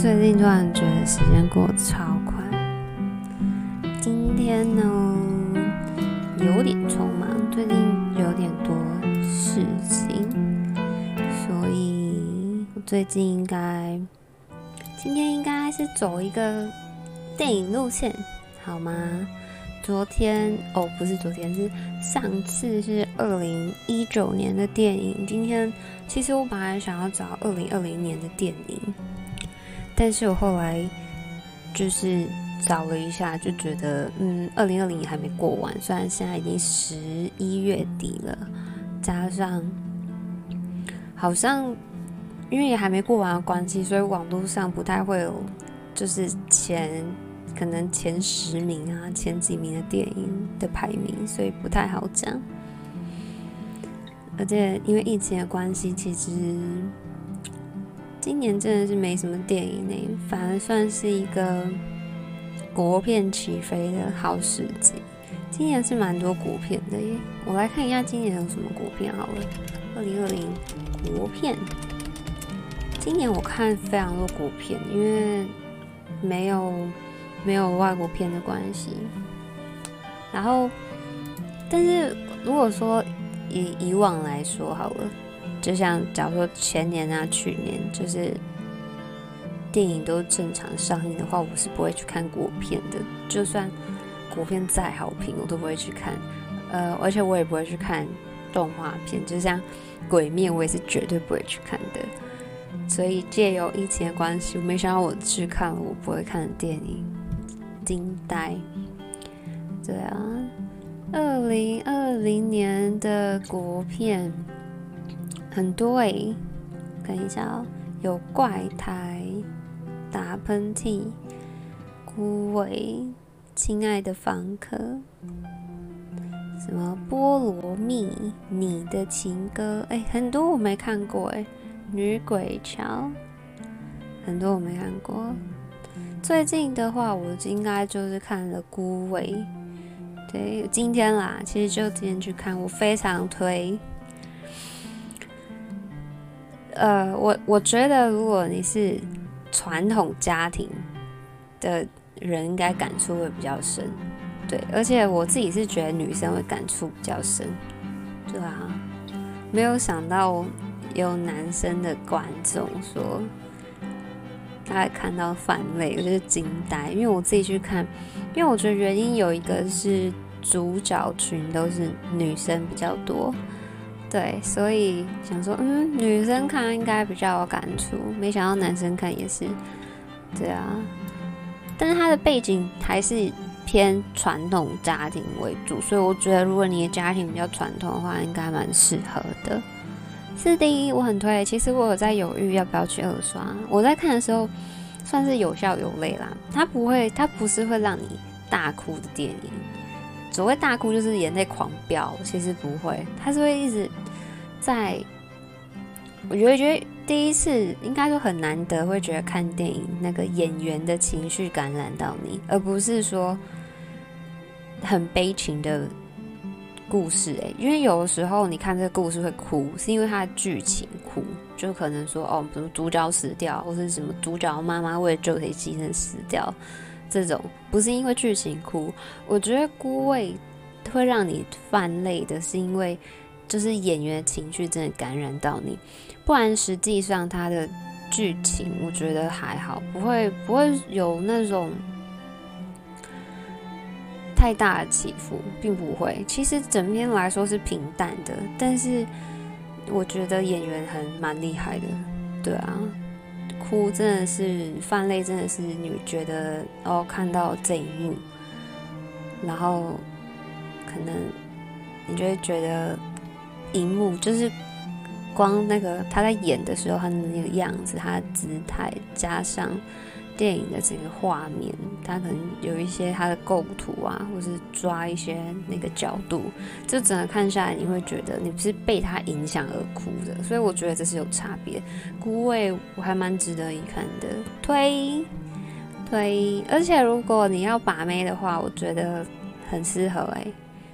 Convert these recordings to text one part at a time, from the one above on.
最近突然觉得时间过得超快。今天呢，有点匆忙，最近有点多事情，所以我最近应该今天应该是走一个电影路线，好吗？昨天哦，不是昨天，是上次是二零一九年的电影。今天其实我本来想要找二零二零年的电影，但是我后来就是找了一下，就觉得嗯，二零二零还没过完，虽然现在已经十一月底了，加上好像因为也还没过完的关系，所以网络上不太会有就是前。可能前十名啊，前几名的电影的排名，所以不太好讲。而且因为疫情的关系，其实今年真的是没什么电影呢，反而算是一个国片起飞的好时机。今年是蛮多国片的耶，我来看一下今年有什么国片好了。二零二零国片，今年我看非常多国片，因为没有。没有外国片的关系，然后，但是如果说以以往来说好了，就像假如说前年啊、去年，就是电影都正常上映的话，我是不会去看国片的。就算国片再好评，我都不会去看。呃，而且我也不会去看动画片，就像《鬼灭》，我也是绝对不会去看的。所以借由疫情的关系，没想到我去看了我不会看的电影。惊呆，对啊，二零二零年的国片很多哎、欸，看一下哦、有怪胎、打喷嚏、孤味、亲爱的房客，什么菠萝蜜、你的情歌，哎、很多我没看过哎、女鬼桥，很多我没看过。最近的话，我应该就是看了《孤味》，对，今天啦，其实就今天去看，我非常推。呃，我我觉得如果你是传统家庭的人，应该感触会比较深，对，而且我自己是觉得女生会感触比较深，对啊，没有想到有男生的观众说。他看到泛泪，我就是惊呆，因为我自己去看，因为我觉得原因有一个是主角群都是女生比较多，对，所以想说，嗯，女生看应该比较有感触，没想到男生看也是，对啊，但是他的背景还是偏传统家庭为主，所以我觉得如果你的家庭比较传统的话，应该蛮适合的。是的，我很推。其实我有在犹豫要不要去二刷。我在看的时候，算是有笑有泪啦。它不会，它不是会让你大哭的电影。所谓大哭就是眼泪狂飙，其实不会。他是会一直在。我觉得，觉得第一次应该说很难得，会觉得看电影那个演员的情绪感染到你，而不是说很悲情的。故事哎、因为有的时候你看这个故事会哭，是因为它的剧情哭，就可能说哦，什么主角死掉，或是什么主角妈妈为了救谁牺牲死掉，这种不是因为剧情哭。我觉得《孤味》会让你泛泪的是因为就是演员的情绪真的感染到你，不然实际上他的剧情我觉得还好，不会不会有那种。太大的起伏并不会，其实整篇来说是平淡的，但是我觉得演员很蛮厉害的，对啊，哭真的是泛泪，真的是你觉得哦，看到这一幕，然后可能你就会觉得荧幕就是光那个他在演的时候，他的那个样子，他的姿态加上。电影的整个画面，它可能有一些它的构图啊，或是抓一些那个角度，就整个看下来，你会觉得你不是被它影响而哭的，所以我觉得这是有差别。孤味我还蛮值得一看的，推推，而且如果你要把妹的话，我觉得很适合哎、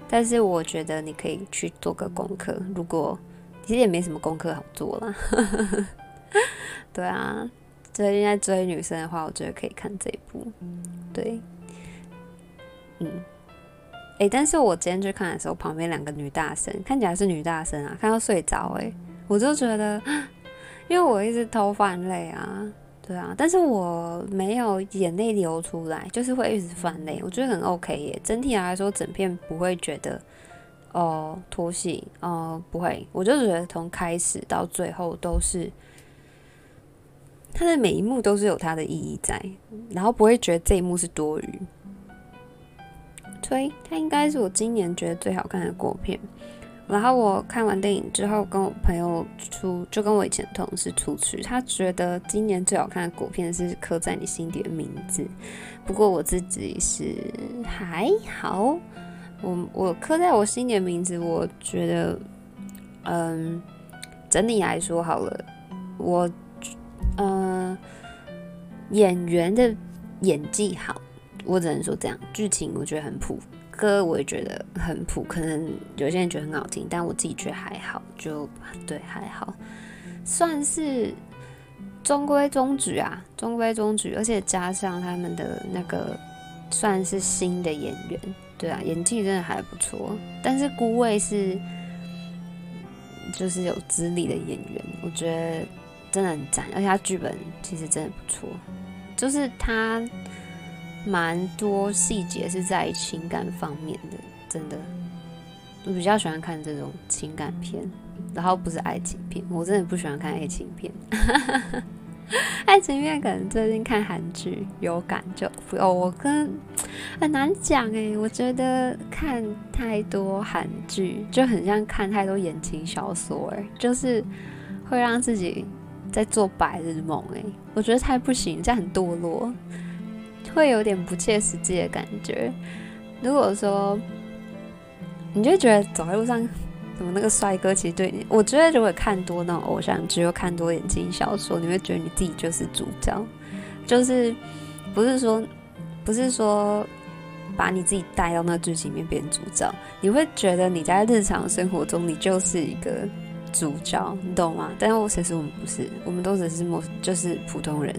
但是我觉得你可以去做个功课，如果其实也没什么功课好做啦。对啊，最近在追女生的话，我觉得可以看这一部。对，嗯，哎、欸，但是我今天去看的时候，旁边两个女大生看起来是女大生啊，看到睡着，哎，我就觉得，因为我一直偷犯泪啊。对啊，但是我没有眼泪流出来，就是会一直犯泪，我觉得很 OK 耶。整体来说，整片不会觉得哦拖戏哦不会，我就觉得从开始到最后都是它的每一幕都是有它的意义在，然后不会觉得这一幕是多余。所以它应该是我今年觉得最好看的国片。然后我看完电影之后，跟我朋友出，就跟我以前同事出去，他觉得今年最好看的国片是《刻在你心底的名字》。不过我自己是还好，我我刻在我心底的名字，我觉得，嗯，整体来说好了，我，嗯，演员的演技好，我只能说这样，剧情我觉得很普。歌我也觉得很普，可能有些人觉得很好听，但我自己觉得还好，就对还好，算是中规中矩啊，中规中矩，而且加上他们的那个算是新的演员，对啊，演技真的还不错。但是孤味是就是有资历的演员，我觉得真的很赞，而且他剧本其实真的不错，就是他。蛮多细节是在情感方面的，真的，我比较喜欢看这种情感片，然后不是爱情片，我真的不喜欢看爱情片。爱情片可能最近看韩剧有感就哦，我跟很难讲哎，我觉得看太多韩剧就很像看太多言情小说哎，就是会让自己在做白日梦哎，我觉得太不行，这样很堕落。会有点不切实际的感觉。如果说，你就觉得走在路上，怎么那个帅哥其实对你，我觉得如果看多那种偶像剧，又看多言情小说，你会觉得你自己就是主角，就是不是说不是说把你自己带到那剧情里面变主角，你会觉得你在日常生活中你就是一个主角，你懂吗？但是我其实我们不是，我们都只是陌，就是普通人，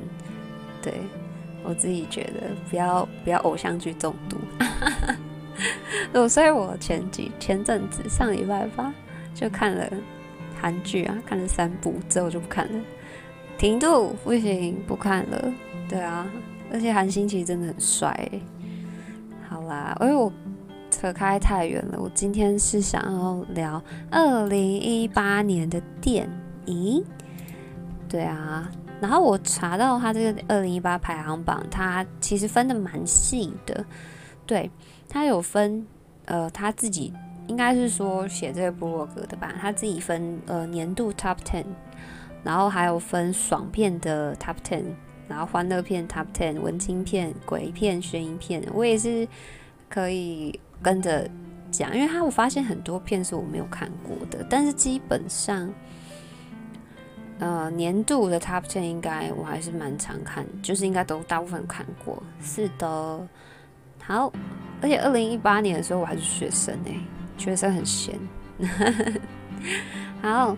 对。我自己觉得不要不要偶像剧中毒，我 所以我前几前阵子上礼拜吧就看了韩剧啊，看了三部之后就不看了，停住不行不看了，对啊，而且韩星其实真的很帅，好啦，因为我扯开太远了，我今天是想要聊二零一八年的电影，对啊。然后我查到他这个二零一八排行榜，他其实分的蛮细的，对，他有分，呃，他自己应该是说写这个部落格的吧，他自己分呃年度 Top Ten，然后还有分爽片的 Top Ten，然后欢乐片 Top Ten，文青片、鬼片、悬疑片，我也是可以跟着讲，因为他我发现很多片是我没有看过的，但是基本上。呃，年度的 Top Ten 应该我还是蛮常看，就是应该都大部分看过。是的，好，而且二零一八年的时候我还是学生哎、学生很闲。好，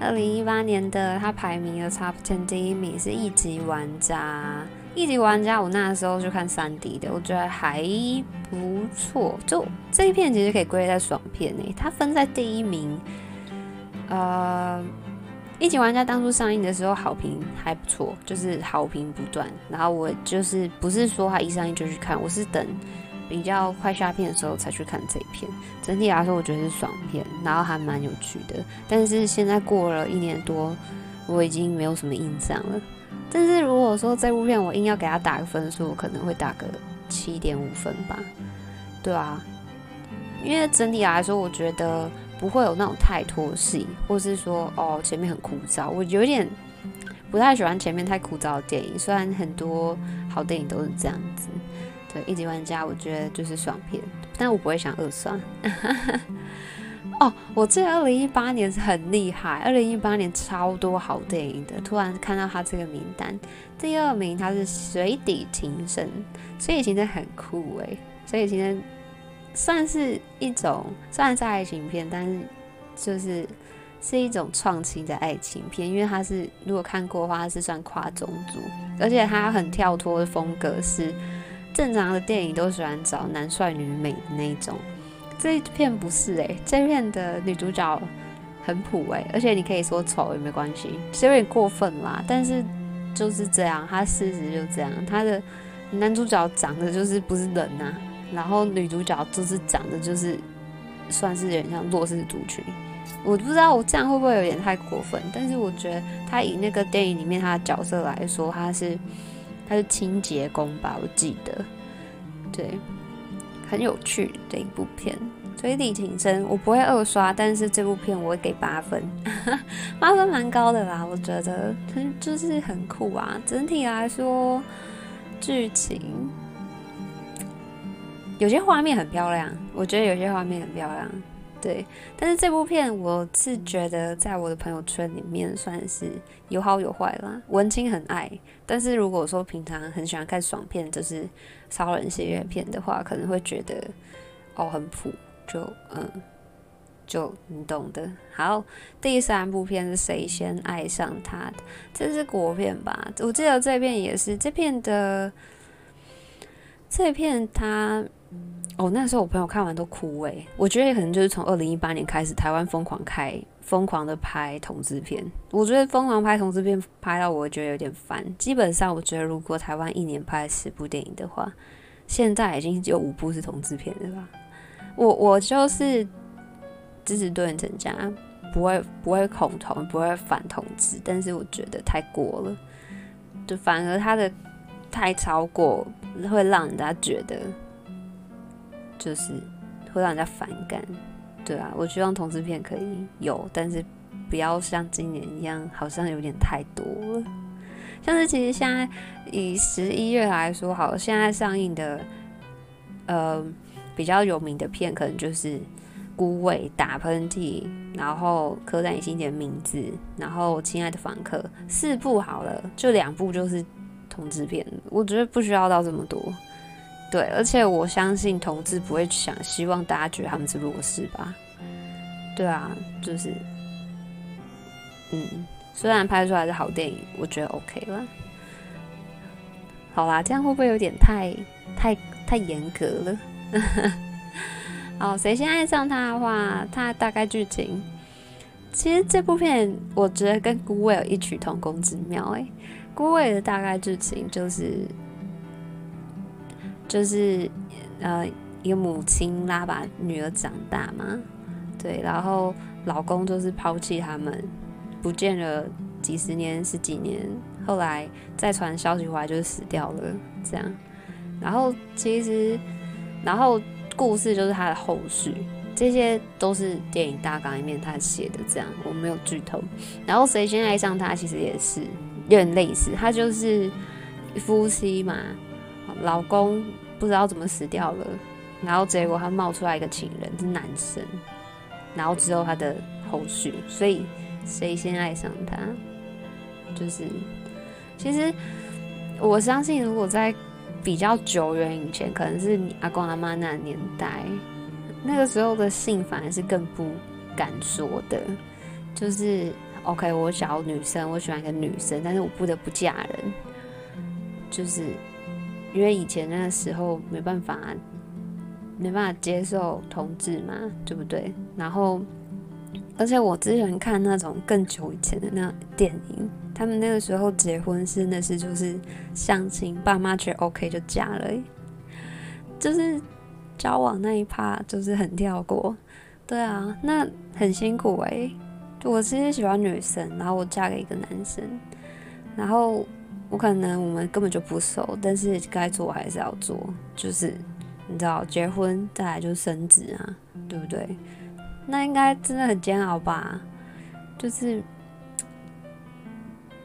二零一八年的他排名的 Top Ten 第一名是一级玩家，一级玩家我那时候就看三 D 的，我觉得还不错。就这一片其实可以归类在爽片哎、欸，它分在第一名，呃。一级玩家当初上映的时候好评还不错，就是好评不断。然后我就是不是说他一上映就去看，我是等比较快下片的时候才去看这一片。整体来说，我觉得是爽片，然后还蛮有趣的。但是现在过了一年多，我已经没有什么印象了。但是如果说这部片我硬要给他打个分数，我可能会打个七点五分吧。对啊，因为整体来说，我觉得。不会有那种太拖戏，或是说哦前面很枯燥，我有点不太喜欢前面太枯燥的电影。虽然很多好电影都是这样子，对，一级玩家我觉得就是爽片，但我不会想二刷。哦，我这二零一八年是很厉害，二零一八年超多好电影的。突然看到他这个名单，第二名他是《水底情深》，《水底情深》很酷诶，《水底情深》。算是一种，虽然是爱情片，但是就是是一种创新的爱情片，因为它是如果看过的话，它是算跨种族，而且它很跳脱的风格是正常的电影都喜欢找男帅女美的那一种，这一片不是诶、这一片的女主角很普诶、而且你可以说丑也没关系，是有点过分啦，但是就是这样，他事实就这样，他的男主角长得就是不是人呐、然后女主角就是长得就是算是有点像弱势族群。我不知道我这样会不会有点太过分，但是我觉得他以那个电影里面他的角色来说，他是他是清洁工吧，我记得，对，很有趣的一部片。推理情深，我不会二刷，但是这部片我会给八分，八分蛮高的啦，我觉得就是很酷啊。整体来说，剧情有些画面很漂亮，我觉得有些画面很漂亮。对，但是这部片我是觉得在我的朋友圈里面算是有好有坏啦。文青很爱，但是如果说平常很喜欢看爽片，就是超人系列片的话，可能会觉得哦很普，就嗯，就你懂的。好，第三部片是谁先爱上他的？这是国片吧？我记得这片也是这片的，这片他。哦，那时候我朋友看完都哭诶，我觉得可能就是从二零一八年开始，台湾疯狂开疯狂的拍同志片。我觉得疯狂拍同志片拍到我觉得有点烦。基本上，我觉得如果台湾一年拍十部电影的话，现在已经有五部是同志片了吧？我我就是支持多元成家，不会不会恐同，不会反同志，但是我觉得太过了，就反而他的太超过，会让人家觉得。就是会让人家反感，对啊，我希望同志片可以有，但是不要像今年一样，好像有点太多了。像是其实现在以十一月来说，好，现在上映的呃比较有名的片，可能就是《孤味》、《打喷嚏》，然后《刻在你心底的名字》，然后《亲爱的房客》，四部好了，就两部就是同志片，我觉得不需要到这么多。对，而且我相信同志不会想希望大家觉得他们是弱势吧？对啊，就是，嗯，虽然拍出来是好电影，我觉得 OK 了。好啦，这样会不会有点太太太严格了？好，谁先爱上他的话，他大概剧情，其实这部片我觉得跟《孤味》有异曲同工之妙。哎，《孤味》的大概剧情就是。就是，呃，一个母亲拉把女儿长大嘛，对，然后老公就是抛弃他们，不见了几十年、十几年，后来再传消息回来就是死掉了，这样。然后其实，然后故事就是他的后续，这些都是电影大纲里面他写的，这样我没有剧透。然后谁先爱上他，其实也是有点类似，他就是夫妻嘛。老公不知道怎么死掉了，然后结果他冒出来一个情人是男生，然后之后他的后续，所以谁先爱上他，就是其实我相信，如果在比较久远以前，可能是你阿公阿妈那年代，那个时候的性反而是更不敢说的，就是 OK，我想要女生，我喜欢一个女生，但是我不得不嫁人，就是。因为以前那个时候没办法，没办法接受同志嘛，对不对？然后，而且我之前看那种更久以前的那电影，他们那个时候结婚真的是就是相亲，爸妈觉得 OK 就嫁了，就是交往那一趴就是很跳过，对啊，那很辛苦哎。我其实喜欢女生，然后我嫁给一个男生，然后。我可能我们根本就不熟，但是该做还是要做，就是你知道，结婚再来就是生子啊，对不对？那应该真的很煎熬吧？就是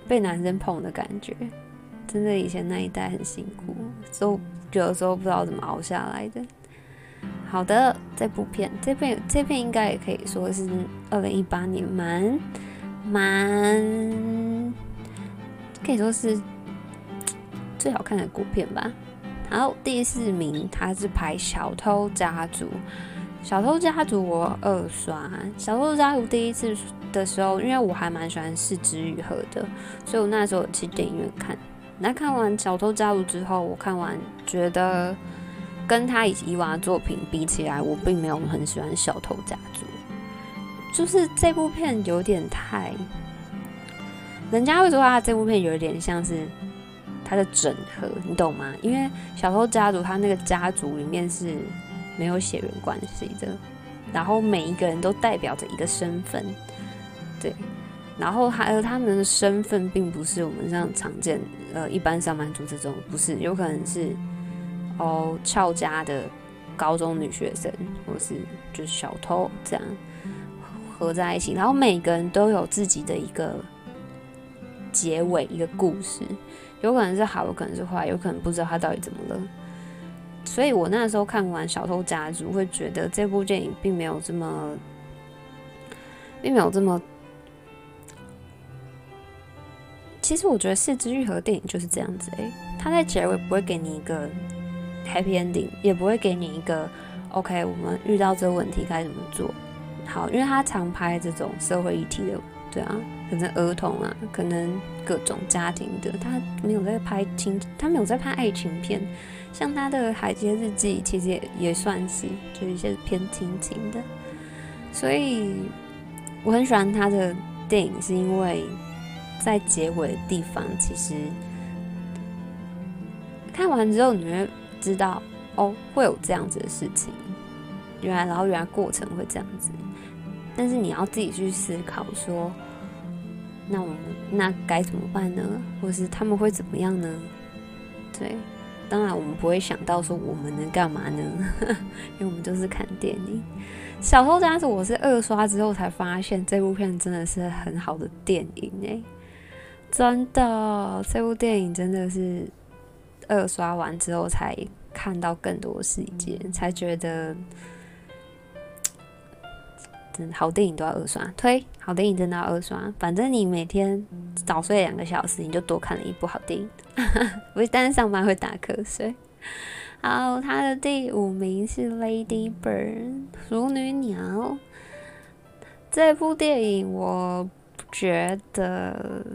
被男生捧的感觉，真的以前那一代很辛苦，都有的时候不知道怎么熬下来的。好的，这部片，这片这片应该也可以说是二零一八年蛮蛮可以说是。最好看的国片吧。然后第四名，他是拍《小偷家族》。小偷家族我二刷，小偷家族第一次的时候，因为我还蛮喜欢是枝裕和的，所以我那时候有去电影院看。那看完小偷家族之后，我看完觉得跟他以往的作品比起来，我并没有很喜欢小偷家族，就是这部片有点太，人家会说啊这部片有点像是他的整合，你懂吗？因为小偷家族他那个家族里面是。没有血缘关系的，然后每一个人都代表着一个身份，对，然后还有他们的身份并不是我们这样常见，呃，一般上班族这种，不是，有可能是哦俏家的高中女学生，或是就是小偷这样合在一起，然后每个人都有自己的一个结尾，一个故事，有可能是好，有可能是坏，有可能不知道他到底怎么了。所以我那时候看完《小偷家族》，会觉得这部电影并没有这么，并没有这么。其实我觉得是枝裕和电影就是这样子诶、他在结尾不会给你一个 happy ending，也不会给你一个 OK，我们遇到这个问题该怎么做好，因为他常拍这种社会议题的，对啊，可能儿童啊，可能各种家庭的，他没有在拍亲，他没有在拍爱情片。像他的《海街日记》，其实也也算是，就是一些偏亲情的，所以我很喜欢他的电影，是因为在结尾的地方，其实看完之后你会知道，哦，会有这样子的事情，原来，然后原来过程会这样子，但是你要自己去思考说，那我们那该怎么办呢？或是他们会怎么样呢？对。当然，我们不会想到说我们能干嘛呢？因为我们就是看电影。小偷家族，我是二刷之后才发现这部片真的是很好的电影哎，真的，这部电影真的是二刷完之后才看到更多细节，才觉得。好电影都要二刷，推好电影真的要二刷。反正你每天早睡两个小时，你就多看了一部好电影。不是，但是上班会打瞌睡。好，他的第五名是《Lady Bird》淑女鸟。这部电影我觉得，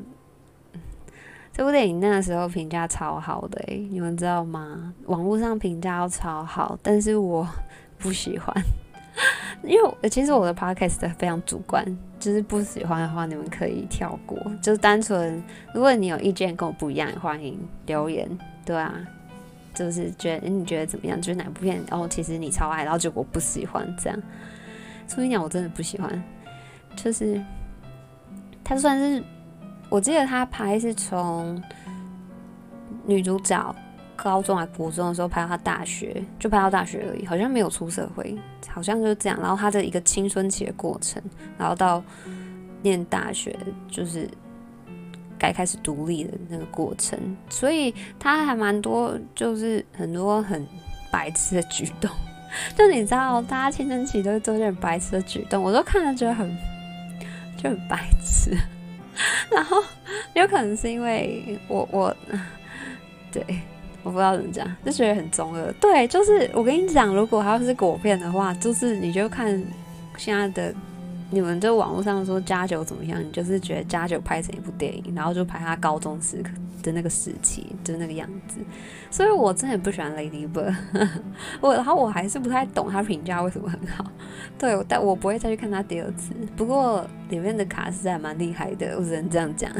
这部电影那时候评价超好的，欸，你们知道吗？网络上评价超好，但是我不喜欢。因为其实我的 podcast 非常主观，就是不喜欢的话，你们可以跳过。就是单纯，如果你有意见跟我不一样，欢迎留言。对啊，就是觉得你觉得怎么样？就是哪部片？哦，其实你超爱，然后结果不喜欢这样。所以讲，我真的不喜欢。就是他算是，我记得他拍是从女主角。高中还国中的时候拍到他大学，就拍到大学而已，好像没有出社会，好像就是这样。然后他的一个青春期的过程，然后到念大学，就是该开始独立的那个过程。所以他还蛮多，就是很多很白痴的举动。就你知道，大家青春期都会做点白痴的举动，我都看了觉得很就很白痴。然后 有可能是因为我我 对。我不知道怎么讲，就觉得很中二。对，就是我跟你讲，如果他要是果片的话，就是你就看现在的你们就网络上说家九怎么样，你就是觉得家九拍成一部电影，然后就拍他高中时刻的那个时期，就那个样子。所以我真的不喜欢 Lady Bird，我然后我还是不太懂他评价为什么很好。对，但我不会再去看他第二次。不过里面的卡司还蛮厉害的，我只能这样讲。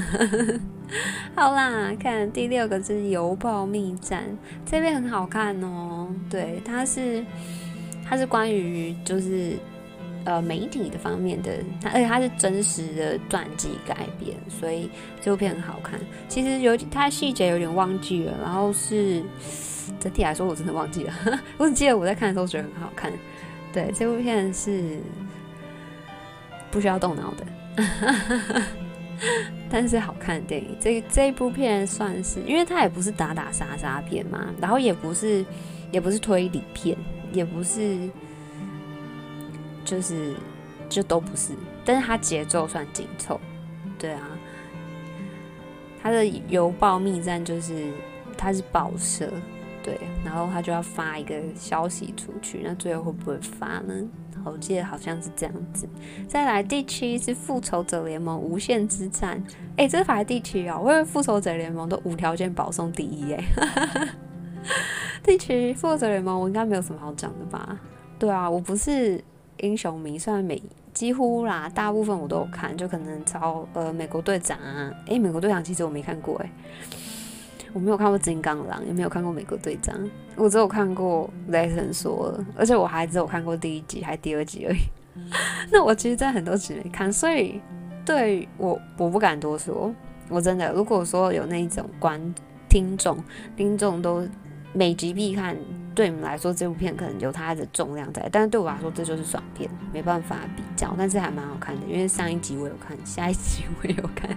好啦，看第六个是《邮报密战》，这边很好看哦。对，它是它是关于就是呃媒体的方面的，它而且它是真实的传记改编，所以这部片很好看。其实有它细节有点忘记了，然后是整体来说我真的忘记了，我只记得我在看的时候觉得很好看。对，这部片是不需要动脑的，但是好看的电影。这这一部片算是，因为它也不是打打杀杀片嘛，然后也不是，也不是推理片，也不是，就是就都不是。但是它节奏算紧凑，对啊。它的邮报密战就是它是报社，对，然后他就要发一个消息出去，那最后会不会发呢？我记得好像是这样子。再来第七是复仇者联盟无限之战，哎，这排第七哦，我以为复仇者联盟都无条件保送第一哎。第七复仇者联盟我应该没有什么好讲的吧？对啊，我不是英雄迷，虽然每几乎啦大部分我都有看，就可能超呃美国队长啊，哎美国队长其实我没看过哎。我没有看过金刚狼，也没有看过美国队长，我只有看过雷神索尔，而且我还只有看过第一集还第二集而已。那我其实真的很多集没看，所以对我我不敢多说。我真的如果说有那种观听众听众都每集必看，对你们来说这部片可能有它的重量在，但是对我来说这就是爽片，没办法比较，但是还蛮好看的，因为上一集我有看，下一集我也有看。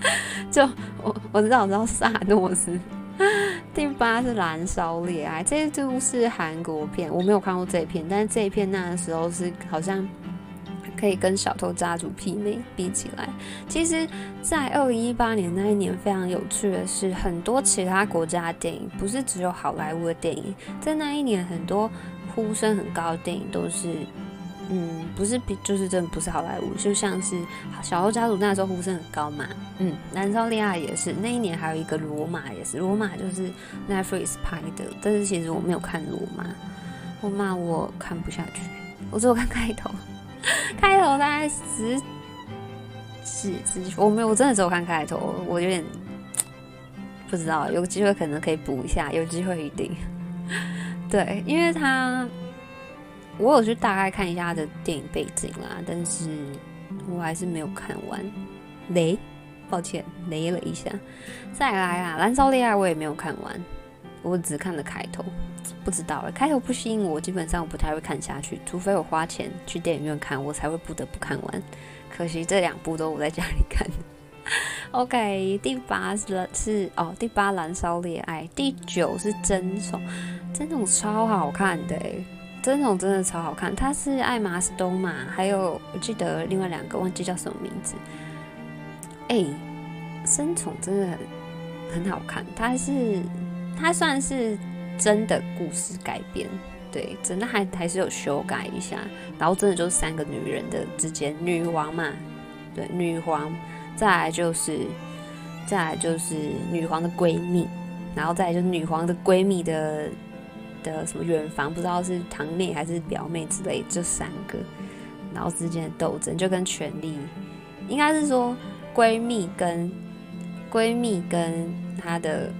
就我我知道我知道萨诺斯，第八是燃烧烈爱，这一部是韩国片，我没有看过这一片，但是这一片那时候是好像可以跟小偷家族媲美，比起来，其实，在二零一八年那一年非常有趣的是，很多其他国家的电影不是只有好莱坞的电影，在那一年很多呼声很高的电影都是。嗯，不是比就是真的不是好莱坞，就像是小偷家族那时候呼声很高嘛。嗯，燃烧烈爱也是那一年，还有一个罗马也是，罗马就是 Netflix 拍的，但是其实我没有看罗马，罗马我看不下去，我只有看开头，开头大概十几十十，我没有，我真的只有看开头，我有点不知道，有机会可能可以补一下，有机会一定，对，因为他。我有去大概看一下他的电影背景啦，但是我还是没有看完。雷，抱歉，雷了一下。再来啊，《燃烧恋爱》我也没有看完，我只看了开头。不知道，开头不吸引我，基本上我不太会看下去，除非我花钱去电影院看，我才会不得不看完。可惜这两部都我在家里看。OK，第八是是哦，第八《燃烧恋爱》，第九是《真宠》，真宠超好看的欸。争宠真的超好看，他是艾玛斯东嘛，还有我记得另外两个忘记叫什么名字。哎、欸，争宠真的很很好看，它是它算是真的故事改编，对，真的还还是有修改一下，然后真的就是三个女人的之间，女王嘛，对，女皇，再来就是再来就是女皇的闺蜜，然后再来就是女皇的闺蜜的。的什么远房不知道是堂妹还是表妹之类，这三个，然后之间的斗争就跟权力，应该是说闺蜜跟闺蜜跟她的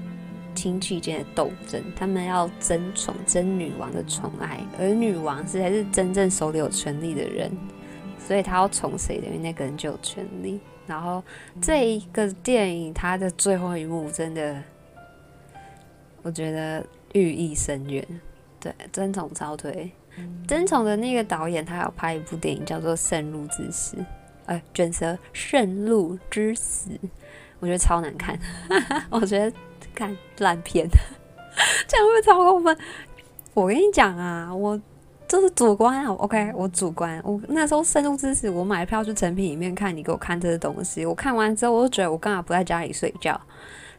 亲戚间的斗争，他们要争宠争女王的宠爱，而女王是才是真正手里有权力的人，所以她要宠谁，等于那个人就有权力。然后这一个电影它的最后一幕真的，我觉得。寓意深远，对，争宠超推。争宠的那个导演，他有拍一部电影叫做《圣鹿之死》，哎，卷舌《圣鹿之死》，我觉得超难看，我觉得看烂片，这样会不会超过分？我跟你讲啊，我就是主观啊，OK，我主观。我那时候《圣鹿之死》，我买票去成品里面看，你给我看这些东西，我看完之后，我就觉得我干嘛不在家里睡觉？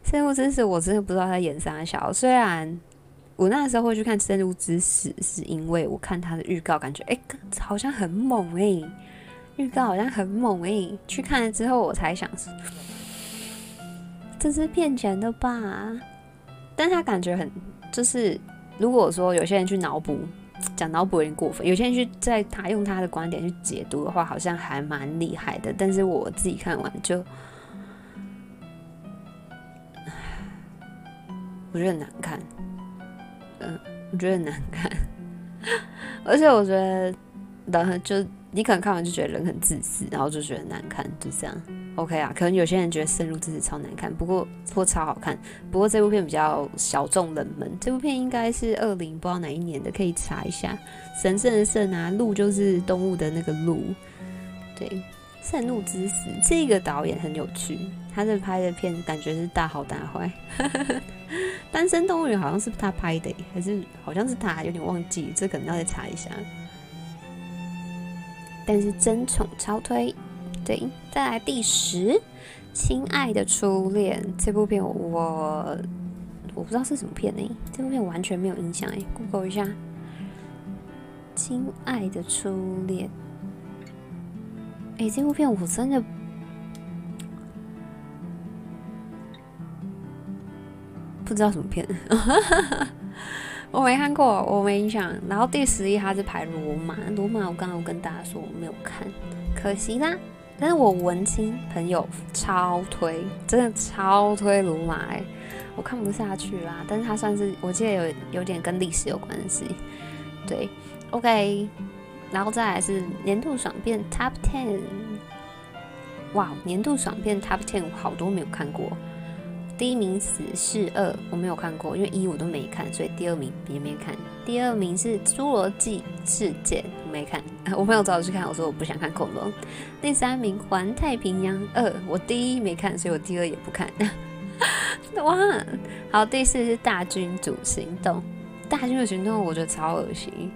《圣鹿之死》，我真的不知道他演啥小，虽然。我那时候会去看《深入之死》，是因为我看他的预告，感觉哎、欸，好像很猛哎、欸，预告好像很猛哎、欸。去看了之后，我才想，这是骗钱的吧？但他感觉很，就是如果说有些人去脑补，讲脑补有点过分，有些人去在他用他的观点去解读的话，好像还蛮厉害的。但是我自己看完就，我觉得很难看。嗯，我觉得很难看，而且我觉得人就你可能看完就觉得人很自私，然后就觉得难看，就这样。OK 啊，可能有些人觉得《深入之死》超难看，不过不过超好看。不过这部片比较小众冷门，这部片应该是二零不知道哪一年的，可以查一下。神圣的圣啊，鹿就是动物的那个鹿。对，《深入之死》这个导演很有趣，他这拍的片感觉是大好大坏。单身动物园好像是他拍的，还是好像是他，有点忘记，这可能要再查一下。但是争宠超推，对，再来第十，亲爱的初恋。这部片我我不知道是什么片呢、这部片完全没有印象哎，Google 一下，《亲爱的初恋》。哎，这部片我真的不知道什么片，我没看过，我没印象。然后第十一他是排罗马，罗马我刚刚有跟大家说我没有看，可惜啦。但是我文青朋友超推，真的超推罗马哎，我看不下去啦。但是他算是我记得有有点跟历史有关系，对，OK。然后再来是年度爽片 Top Ten，哇，年度爽片 Top Ten 我好多没有看过。第一名《死侍二》我没有看过，因为一我都没看，所以第二名也没看。第二名是《侏罗纪世界》，我没看。我朋友找我去看，我说我不想看恐龙。第三名《环太平洋二》，我第一没看，所以我第二也不看。哇，好，第四是《大君主行动》，《大君主行动》我觉得超恶心。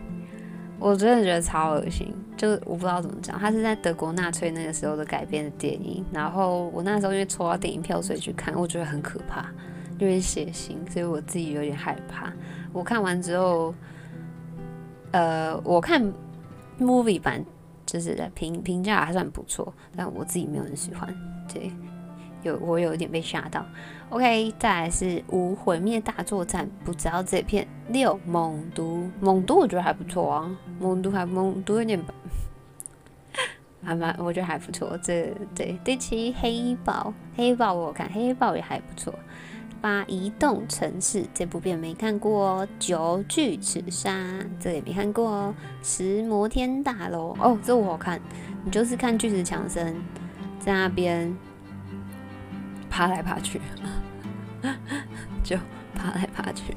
我真的觉得超恶心，就是我不知道怎么讲。他是在德国纳粹那个时候的改编的电影，然后我那时候因为抽到电影票，所以去看，我觉得很可怕，有点血腥，所以我自己有点害怕。我看完之后，呃，我看 movie 版就是评评价还算不错，但我自己没有很喜欢，对。有我有一点被吓到，OK，再来是无毁灭大作战，不知道这片六猛毒，猛毒我觉得还不错啊，猛毒还猛毒有点，还蛮我觉得还不错。这对第七黑豹，黑豹我看黑豹也还不错。八移动城市这部片没看过哦，九巨齿鲨这也没看过哦，十摩天大楼哦，这我好看，你就是看巨石强森在那边。爬来爬去，就爬来爬去，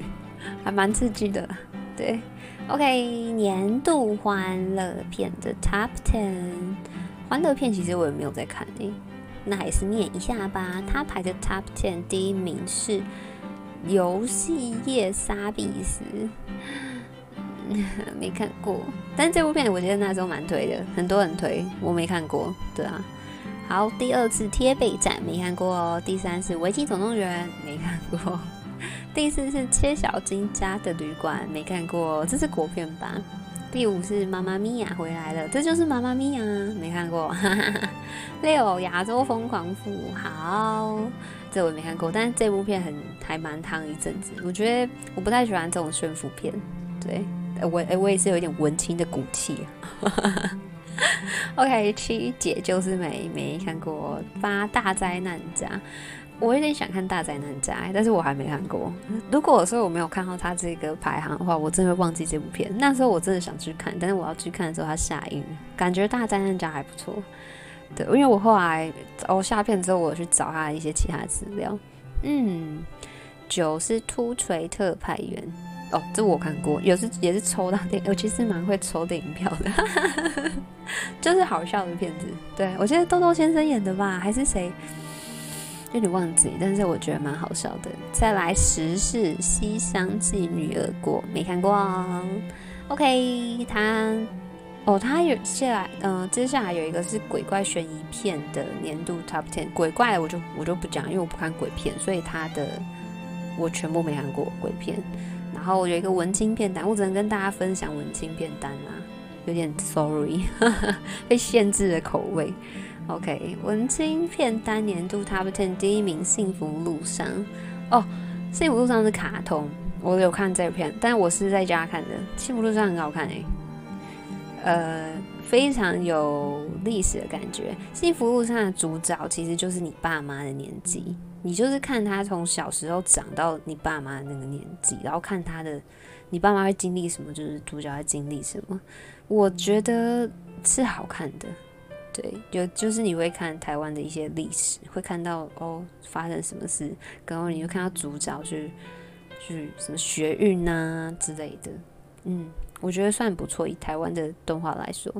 还蛮刺激的。对，OK，年度欢乐片的 Top Ten，欢乐片其实我也没有在看诶、那还是念一下吧。他排的 Top Ten 第一名是《游戏业杀必死》，没看过，但这部片我觉得那时候蛮推的，很多人推，我没看过。对啊。好，第二次贴背战没看过哦。第三是《危机总动员》没看过。第四是切小金家的旅馆没看过，这是国片吧？第五是妈妈咪呀回来了，这就是妈妈咪呀没看过。六亚洲疯狂富豪，这我没看过，但是这部片很还蛮烫一阵子。我觉得我不太喜欢这种炫富片，对，我我也是有一点文青的骨气。OK，七姐就是没没看过。八大灾难家，我有点想看大灾难家，但是我还没看过。如果说我没有看到他这个排行的话，我真的会忘记这部片。那时候我真的想去看，但是我要去看的时候，他下映。感觉大灾难家还不错。对，因为我后来哦下片之后，我去找他一些其他资料。嗯，九是突锤特派员。哦，这我看过，有时也是抽到电，我其实蛮会抽电影票的，就是好笑的片子。对，我记得豆豆先生演的吧，还是谁？有点忘记，但是我觉得蛮好笑的。再来十是《西厢记女儿国》，没看过哦。OK，他哦，他有接下来，嗯、接下来有一个是鬼怪悬疑片的年度 Top Ten，鬼怪我就我就不讲，因为我不看鬼片，所以他的我全部没看过鬼片。然后我有一个文青片单，我只能跟大家分享文青片单啦，有点 sorry，被限制的口味。OK，文青片单年度 Top Ten 第一名，《幸福路上》哦，《幸福路上》是卡通，我有看这片，但我是在家看的，《幸福路上》很好看诶、呃，非常有历史的感觉，《幸福路上》的主角其实就是你爸妈的年纪。你就是看他从小时候长到你爸妈那个年纪，然后看他的，你爸妈会经历什么，就是主角会经历什么。我觉得是好看的，对，有就是你会看台湾的一些历史，会看到哦发生什么事，然后你就看到主角去去什么学运啊之类的，嗯。我觉得算不错，以台湾的动画来说。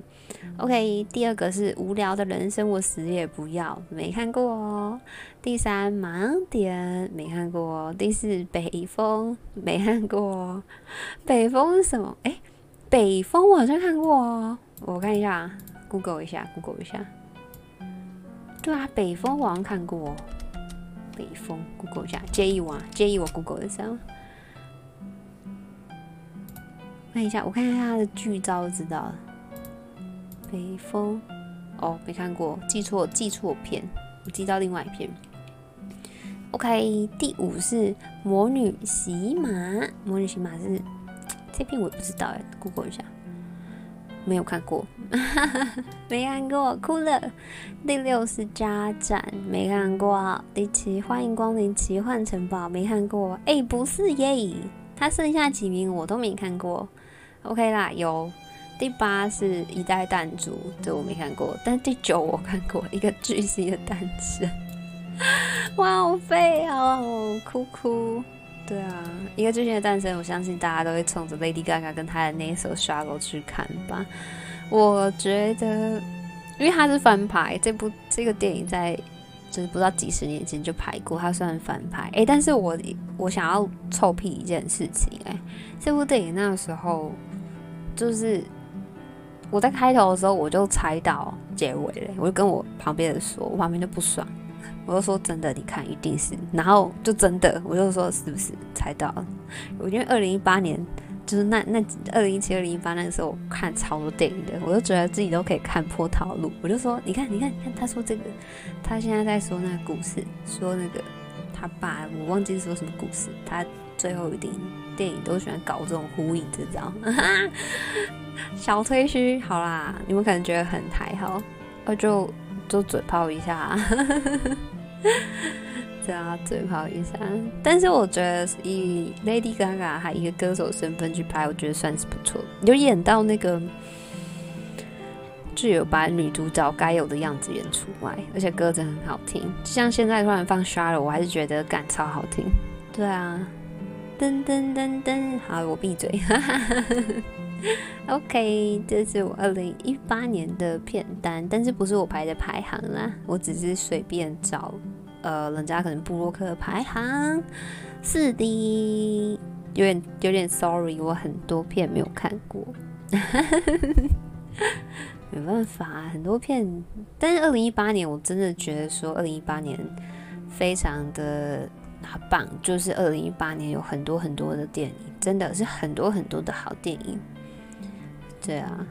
OK，第二个是无聊的人生，我死也不要，没看过哦。第三盲点，没看过哦。第四北风，没看过哦。北风是什么？诶，北风我好像看过哦。我看一下，Google 一下，Google 一下。对啊，北风我好像看过。北风，Google 一下，介意吗？介意我 Google 一下吗？看一下，我看一下他的剧照就知道了。北风，哦，没看过，记错记错片，我记到另外一片。OK，第五是魔女洗马，魔女席玛是这片我也不知道哎，Google 一下。没有看过，没看过，哭了。第六是家展，没看过。第七，欢迎光临奇幻城堡，没看过。哎、不是耶，他剩下几名我都没看过。OK 啦，有。第八是一代弹珠，这我没看过。但第九我看过，一个巨星的诞生。哇，好废哦，哭哭。对啊，一个巨星的诞生，我相信大家都会冲着 Lady Gaga 跟她的那一首《Shallow》去看吧。我觉得，因为它是翻拍，这部这个电影在就是不知道几十年前就拍过，它算翻拍。哎、但是我我想要臭屁一件事情，哎，这部电影那时候就是我在开头的时候我就猜到结尾了，我就跟我旁边人说，我旁边就不爽。我就说真的，你看一定是，然后就真的，我就说是不是猜到了？我因为二零一八年就是那那二零一七、二零一八那个时候，我看超多电影的，我就觉得自己都可以看破套路。我就说，你看，你看，你看，他说这个，他现在在说那个故事，说那个他爸，我忘记说什么故事。他最后一定电影都喜欢搞这种呼应，知道？小吹嘘，好啦，你们可能觉得很还好，我就就嘴炮一下。对啊，嘴炮一下。但是我觉得以 Lady Gaga 还一个歌手身份去拍，我觉得算是不错。有演到那个，就有把女主角该有的样子演出来，而且歌真的很好听。就像现在突然放 Shallow，我还是觉得感超好听。对啊，噔噔噔噔，好，我闭嘴。OK，这是我二零一八年的片单，但是不是我排的排行啦，我只是随便找，呃，人家可能部落客排行，是的，有点有点 sorry，我很多片没有看过，没办法，很多片，但是二零一八年我真的觉得说二零一八年非常的棒，就是二零一八年有很多很多的电影，真的是很多很多的好电影。对啊，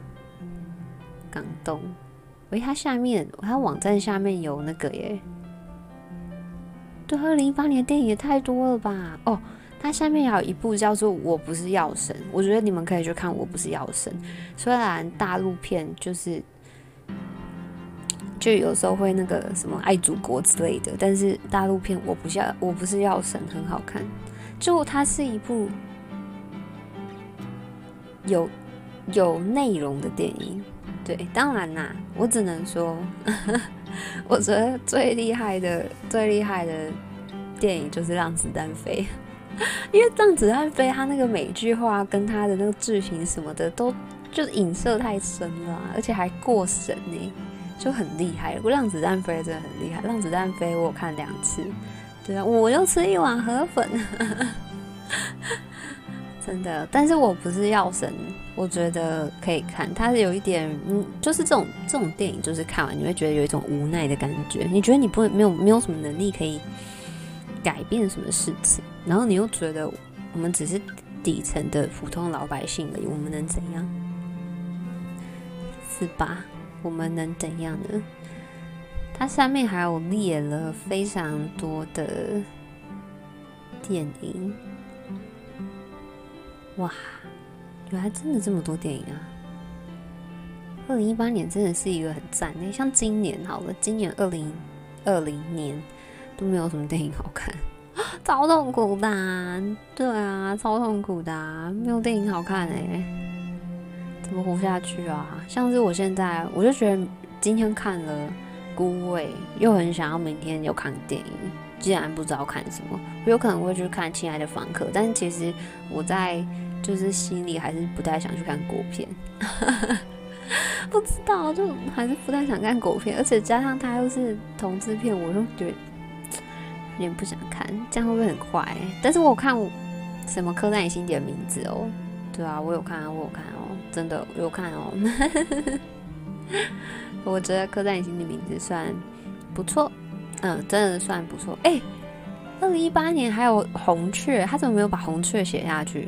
港动，喂，它下面，它网站下面有那个耶。对，二零一八年的电影也太多了吧？哦，它下面还有一部叫做《我不是药神》，我觉得你们可以去看《我不是药神》。虽然大陆片就是，就有时候会那个什么爱祖国之类的，但是大陆片《我不是我不是药神》很好看。就它是一部有。有内容的电影，对，当然啦，我只能说，我觉得最厉害的、最厉害的电影就是《让子弹飞》，因为《让子弹飞》它那个每句话跟它的那个剧情什么的都就是影射太深了，而且还过神呢，就很厉害。不《让子弹飞》真的很厉害，《让子弹飞》我有看两次，对啊，我又吃一碗河粉。真的，但是我不是药神，我觉得可以看。它是有一点，嗯，就是这种这种电影，就是看完你会觉得有一种无奈的感觉。你觉得你不会没有没有什么能力可以改变什么事情，然后你又觉得我们只是底层的普通老百姓而已，我们能怎样？是吧？我们能怎样呢？它上面还有列了非常多的电影。哇，原来真的这么多电影啊！二零一八年真的是一个很赞的，像今年好了，今年二零二零年都没有什么电影好看，超痛苦的啊。对啊，超痛苦的啊，没有电影好看哎，怎么活下去啊？像是我现在，我就觉得今天看了《孤味》，又很想要明天有看电影。既然不知道看什么，我有可能会去看《亲爱的房客》，但是其实我在。就是心里还是不太想去看国片，不知道，就还是不太想看国片，而且加上它又是同志片，我就觉得有点不想看，这样会不会很快？但是我有看什么《刻在你心底的名字》哦，对啊，我有看啊，我有看啊，真的有看哦，我觉得《刻在你心里的名字》算不错，嗯，真的算不错。哎、欸，二零一八年还有红雀，他怎么没有把红雀写下去？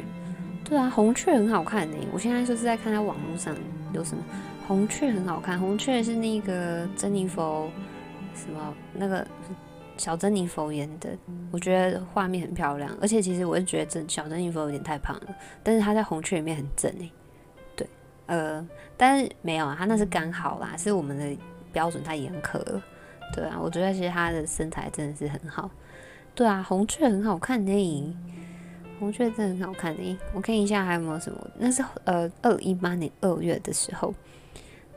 对啊，红雀很好看呢。我现在就是在看他网络上有什么红雀很好看。红雀是那个珍妮佛什么那个小珍妮佛演的，我觉得画面很漂亮。而且其实我是觉得这小珍妮佛有点太胖了，但是他在红雀里面很正诶。呃，但是没有啊，他那是刚好啦，是我们的标准太严苛了。对啊，我觉得其实他的身材真的是很好。对啊，红雀很好看呢。红雀真的很好看的，我看一下还有没有什么？那是呃，二零一八年二月的时候。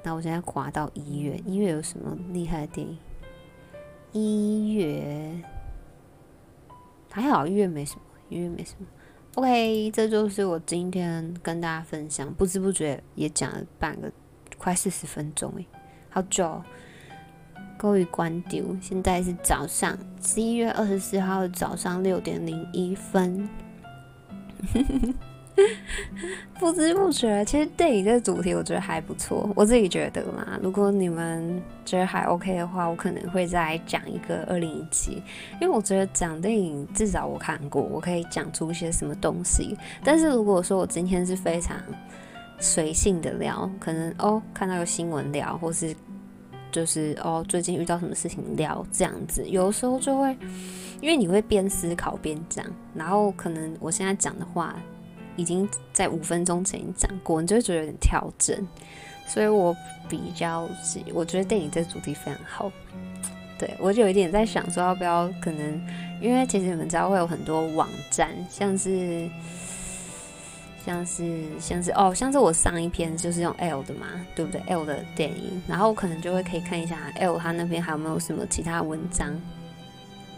那我现在滑到一月，一月有什么厉害的电影？一月还好，一月没什么，一月没什么。OK，这就是我今天跟大家分享，不知不觉也讲了半个快四十分钟诶，好久。各位观众，现在是早上十一月二十四号的早上六点零一分。不知不觉，其实电影这主题我觉得还不错，我自己觉得嘛。如果你们觉得还 OK 的话，我可能会再讲一个二零一七，因为我觉得讲电影至少我看过，我可以讲出一些什么东西。但是如果说我今天是非常随性的聊，可能哦看到个新闻聊，或是就是哦最近遇到什么事情聊这样子，有时候就会。因为你会边思考边讲，然后可能我现在讲的话已经在五分钟前讲过，你就会觉得有点跳针，所以我比较是我觉得电影这主题非常好。对，我就有一点在想说要不要可能，因为其实你们知道会有很多网站，像是像是像是哦，像是我上一篇就是用 L 的嘛，对不对？L 的电影，然后我可能就会可以看一下 L 他那边还有没有什么其他文章。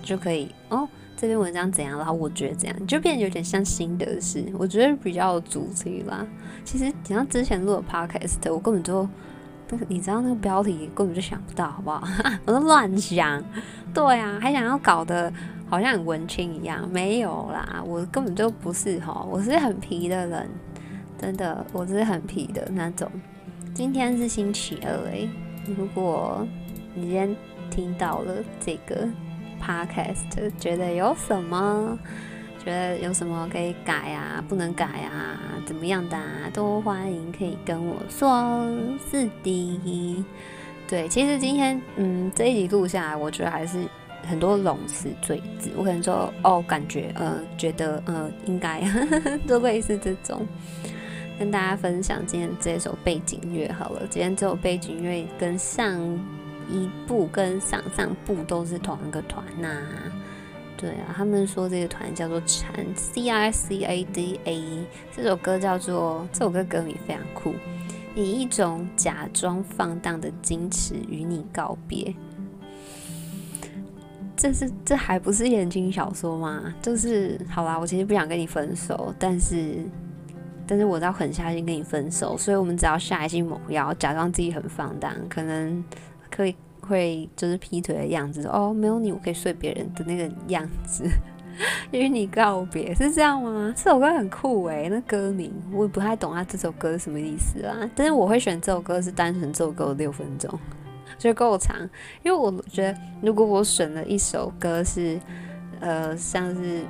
就可以哦，这篇文章怎样？然后我觉得怎样，就变得有点像心得事。我觉得比较有主题啦。其实你像之前录的 podcast，我根本就那个，你知道那个标题根本就想不到，好不好？我都乱想。对啊，还想要搞得好像很文青一样，没有啦，我根本就不是哈，我是很皮的人，真的，我是很皮的那种。今天是星期二诶，如果你今天听到了这个。Podcast 觉得有什么？觉得有什么可以改啊？不能改啊？怎么样的啊？都欢迎可以跟我说。是的，对，其实今天嗯这一集录下来，我觉得还是很多冗词赘字。我可能说哦，感觉呃，觉得呃，应该 都类似这种，跟大家分享今天这首背景乐好了。今天这首背景乐跟上。一部跟上上部都是同一个团呐，对啊，他们说这个团叫做残》（C I C A D A），这首歌叫做，这首歌歌名非常酷，以一种假装放荡的矜持与你告别。这是这还不是言情小说吗？就是好啦，我其实不想跟你分手，但是但是我要狠下心跟你分手，所以我们只要下一心猛药，假装自己很放荡，可能。可以会就是劈腿的样子哦，没有你我可以睡别人的那个样子，与你告别是这样吗？这首歌很酷诶，那歌名我也不太懂，他这首歌是什么意思啊？但是我会选这首歌是单纯这首歌六分钟，觉得够长，因为我觉得如果我选了一首歌是呃像是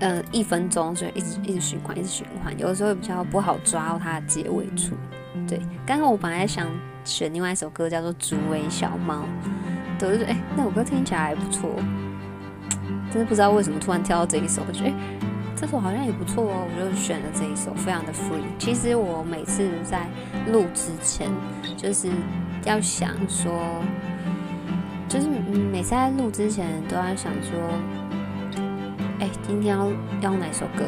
呃一分钟，就一直一直循环一直循环，有的时候比较不好抓到它的结尾处。对，刚刚我本来想。选另外一首歌叫做《竹尾小猫》，对，我就觉得哎，那首歌听起来还不错，真的不知道为什么突然跳到这一首，我觉得哎，这首好像也不错哦，我就选了这一首，非常的 free。其实我每次在录之前，就是要想说，就是每次在录之前都要想说，哎，今天要要哪首歌？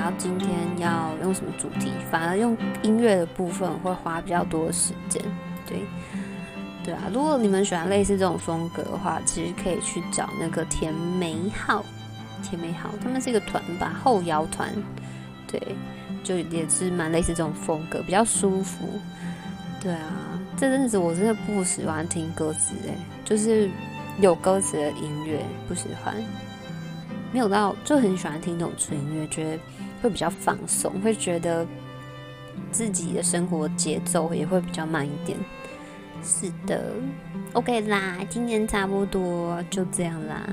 然后今天要用什么主题？反而用音乐的部分会花比较多时间。对，对啊。如果你们喜欢类似这种风格的话，其实可以去找那个甜美号。甜美号，他们是一个团吧，后摇团。对，就也是蛮类似这种风格，比较舒服。对啊，这阵子我真的不喜欢听歌词，哎，就是有歌词的音乐不喜欢。没有到就很喜欢听那种纯音乐，觉得。会比较放松，会觉得自己的生活节奏也会比较慢一点。是的，OK 啦，今天差不多就这样啦。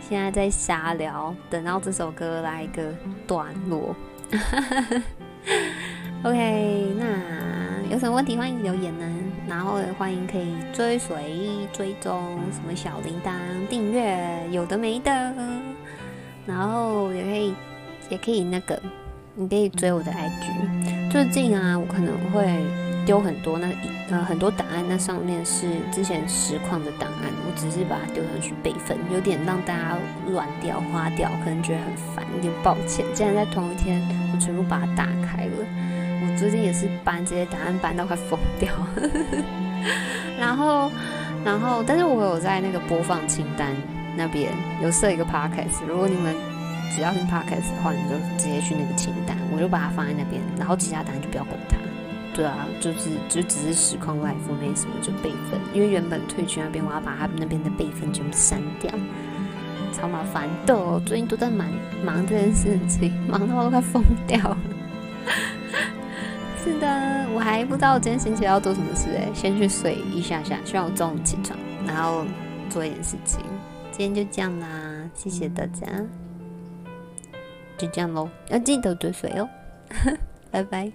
现在在瞎聊，等到这首歌来一个段落。OK，那有什么问题欢迎留言呢？然后也欢迎可以追随、追踪什么小铃铛、订阅，有的没的。然后也可以，也可以那个，你可以追我的 IG。最近啊，我可能会丢很多那呃很多档案，那上面是之前实况的档案，我只是把它丢上去备份，有点让大家乱掉、花掉，可能觉得很烦，有点抱歉。竟然在同一天，我全部把它打开了。我最近也是搬这些档案搬到快疯掉，然后，然后，但是我有在那个播放清单那边有设一个 podcast，如果你们只要是 podcast 的话，你就直接去那个清单，我就把它放在那边，然后其他档案就不要管它。对啊，就是就只是实况 live 那什么就备份，因为原本退群那边我要把他们那边的备份全部删掉，超麻烦的。我最近都在忙忙这件事情，忙到我都快疯掉了。是的，我还不知道我今天星期要做什么事哎，先去睡一下下，希望我中午起床，然后做一点事情。今天就这样啦，谢谢大家，就这样喽，要记得追水哦，拜拜。